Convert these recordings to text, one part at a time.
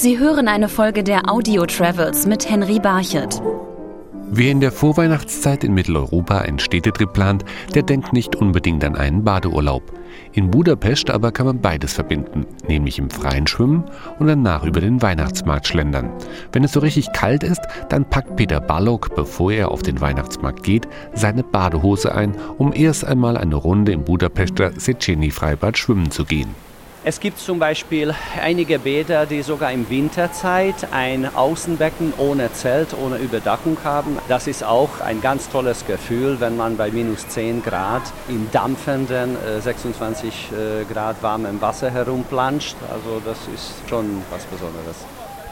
Sie hören eine Folge der Audio Travels mit Henry Barchet. Wer in der Vorweihnachtszeit in Mitteleuropa einen Städtetrip plant, der denkt nicht unbedingt an einen Badeurlaub. In Budapest aber kann man beides verbinden, nämlich im Freien schwimmen und danach über den Weihnachtsmarkt schlendern. Wenn es so richtig kalt ist, dann packt Peter Balog, bevor er auf den Weihnachtsmarkt geht, seine Badehose ein, um erst einmal eine Runde im Budapester Szechenyi-Freibad schwimmen zu gehen. Es gibt zum Beispiel einige Bäder, die sogar im Winterzeit ein Außenbecken ohne Zelt, ohne Überdachung haben. Das ist auch ein ganz tolles Gefühl, wenn man bei minus 10 Grad im dampfenden, 26 äh, äh, Grad warmen Wasser herumplanscht. Also das ist schon was Besonderes.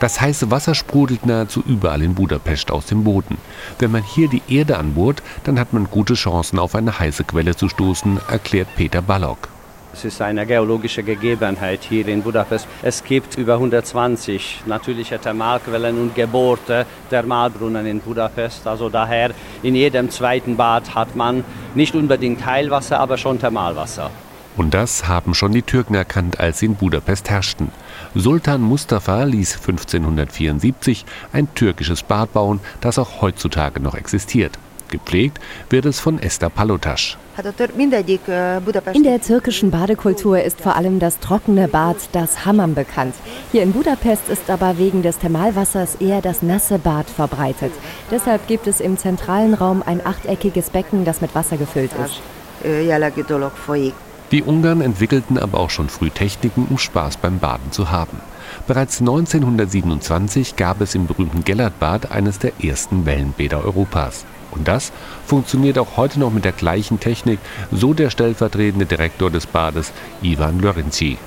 Das heiße Wasser sprudelt nahezu überall in Budapest aus dem Boden. Wenn man hier die Erde anbohrt, dann hat man gute Chancen, auf eine heiße Quelle zu stoßen, erklärt Peter Ballock. Es ist eine geologische Gegebenheit hier in Budapest. Es gibt über 120 natürliche Thermalquellen und gebohrte Thermalbrunnen in Budapest. Also daher in jedem zweiten Bad hat man nicht unbedingt Heilwasser, aber schon Thermalwasser. Und das haben schon die Türken erkannt, als sie in Budapest herrschten. Sultan Mustafa ließ 1574 ein türkisches Bad bauen, das auch heutzutage noch existiert. Gepflegt wird es von Esther Palotasch. In der türkischen Badekultur ist vor allem das trockene Bad, das Hammam, bekannt. Hier in Budapest ist aber wegen des Thermalwassers eher das nasse Bad verbreitet. Deshalb gibt es im zentralen Raum ein achteckiges Becken, das mit Wasser gefüllt ist. Die Ungarn entwickelten aber auch schon früh Techniken, um Spaß beim Baden zu haben. Bereits 1927 gab es im berühmten Gellertbad eines der ersten Wellenbäder Europas. Und das funktioniert auch heute noch mit der gleichen Technik, so der stellvertretende Direktor des Bades, Ivan Lorenzi.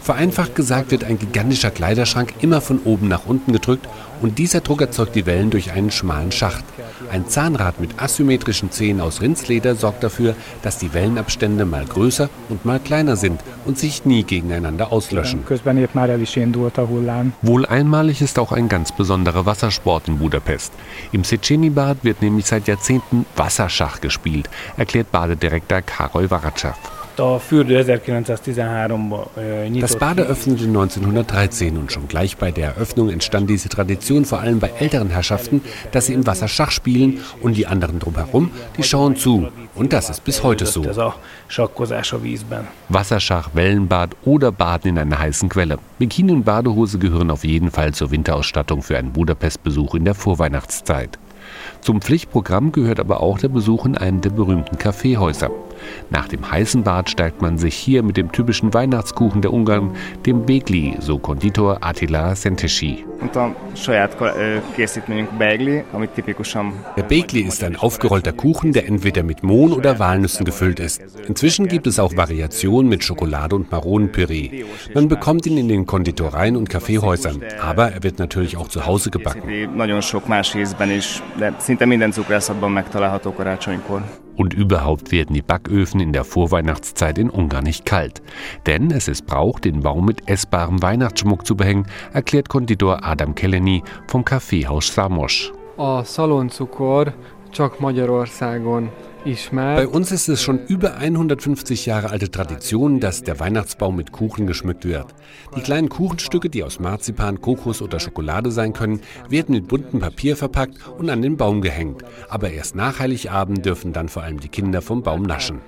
Vereinfacht gesagt wird ein gigantischer Kleiderschrank immer von oben nach unten gedrückt und dieser Druck erzeugt die Wellen durch einen schmalen Schacht. Ein Zahnrad mit asymmetrischen Zähnen aus Rindsleder sorgt dafür, dass die Wellenabstände mal größer und mal kleiner sind und sich nie gegeneinander auslöschen. Wohl einmalig ist auch ein ganz besonderer Wassersport in Budapest. Im Szechenyi-Bad wird nämlich seit Jahrzehnten Wasserschach gespielt, erklärt Badedirektor Karol Waratschew. Das Bade öffnete 1913 und schon gleich bei der Eröffnung entstand diese Tradition vor allem bei älteren Herrschaften, dass sie im Wasser Schach spielen und die anderen drumherum, die schauen zu. Und das ist bis heute so. Wasserschach, Wellenbad oder Baden in einer heißen Quelle. Bikini und Badehose gehören auf jeden Fall zur Winterausstattung für einen Budapest-Besuch in der Vorweihnachtszeit. Zum Pflichtprogramm gehört aber auch der Besuch in einem der berühmten Kaffeehäuser. Nach dem heißen Bad steigt man sich hier mit dem typischen Weihnachtskuchen der Ungarn, dem Begli, so Konditor Attila Szentesi. Der Begli ist ein aufgerollter Kuchen, der entweder mit Mohn oder Walnüssen gefüllt ist. Inzwischen gibt es auch Variationen mit Schokolade und Maronenpüree. Man bekommt ihn in den Konditoreien und Kaffeehäusern, aber er wird natürlich auch zu Hause gebacken. Und überhaupt werden die Backöfen in der Vorweihnachtszeit in Ungarn nicht kalt. Denn es ist Brauch, den Baum mit essbarem Weihnachtsschmuck zu behängen, erklärt Konditor Adam Keleni vom Kaffeehaus Samos. A szaloncukor csak Magyarországon bei uns ist es schon über 150 Jahre alte Tradition, dass der Weihnachtsbaum mit Kuchen geschmückt wird. Die kleinen Kuchenstücke, die aus Marzipan, Kokos oder Schokolade sein können, werden mit buntem Papier verpackt und an den Baum gehängt. Aber erst nach Heiligabend dürfen dann vor allem die Kinder vom Baum naschen.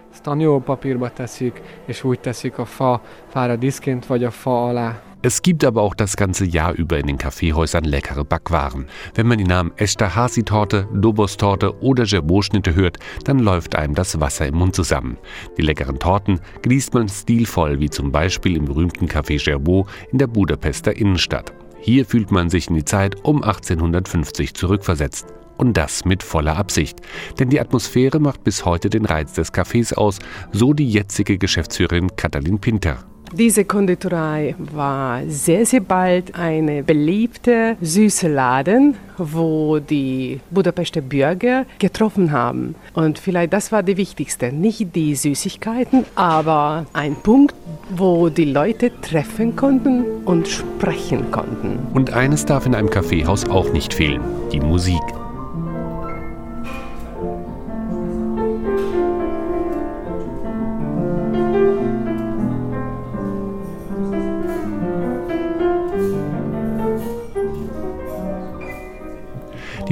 Es gibt aber auch das ganze Jahr über in den Kaffeehäusern leckere Backwaren. Wenn man die Namen Esterhazy-Torte, Dobos-Torte oder Gerbeau-Schnitte hört, dann läuft einem das Wasser im Mund zusammen. Die leckeren Torten genießt man stilvoll, wie zum Beispiel im berühmten Café Gerbeau in der Budapester Innenstadt. Hier fühlt man sich in die Zeit um 1850 zurückversetzt. Und das mit voller Absicht. Denn die Atmosphäre macht bis heute den Reiz des Cafés aus, so die jetzige Geschäftsführerin Katalin Pinter. Diese Konditorei war sehr, sehr bald eine beliebte süße Laden, wo die Budapester Bürger getroffen haben. Und vielleicht das war die wichtigste, nicht die Süßigkeiten, aber ein Punkt, wo die Leute treffen konnten und sprechen konnten. Und eines darf in einem Kaffeehaus auch nicht fehlen, die Musik.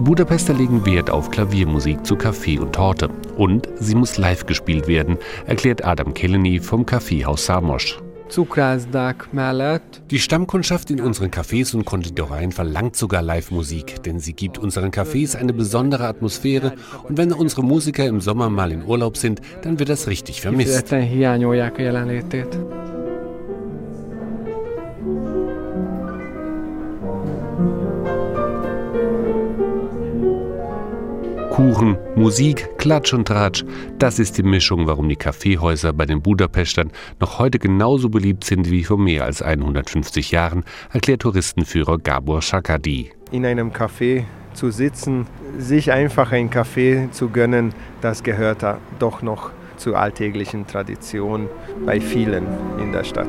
Die Budapester legen Wert auf Klaviermusik zu Kaffee und Torte. Und sie muss live gespielt werden, erklärt Adam Keleny vom Kaffeehaus Samos. Die Stammkundschaft in unseren Cafés und Konditoreien verlangt sogar Live-Musik, denn sie gibt unseren Cafés eine besondere Atmosphäre und wenn unsere Musiker im Sommer mal in Urlaub sind, dann wird das richtig vermisst. Kuchen, Musik, Klatsch und Tratsch. Das ist die Mischung, warum die Kaffeehäuser bei den Budapestern noch heute genauso beliebt sind wie vor mehr als 150 Jahren, erklärt Touristenführer Gabor Shakadi. In einem Café zu sitzen, sich einfach einen Kaffee zu gönnen, das gehört doch noch zur alltäglichen Tradition bei vielen in der Stadt.